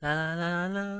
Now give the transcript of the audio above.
啦啦啦啦啦。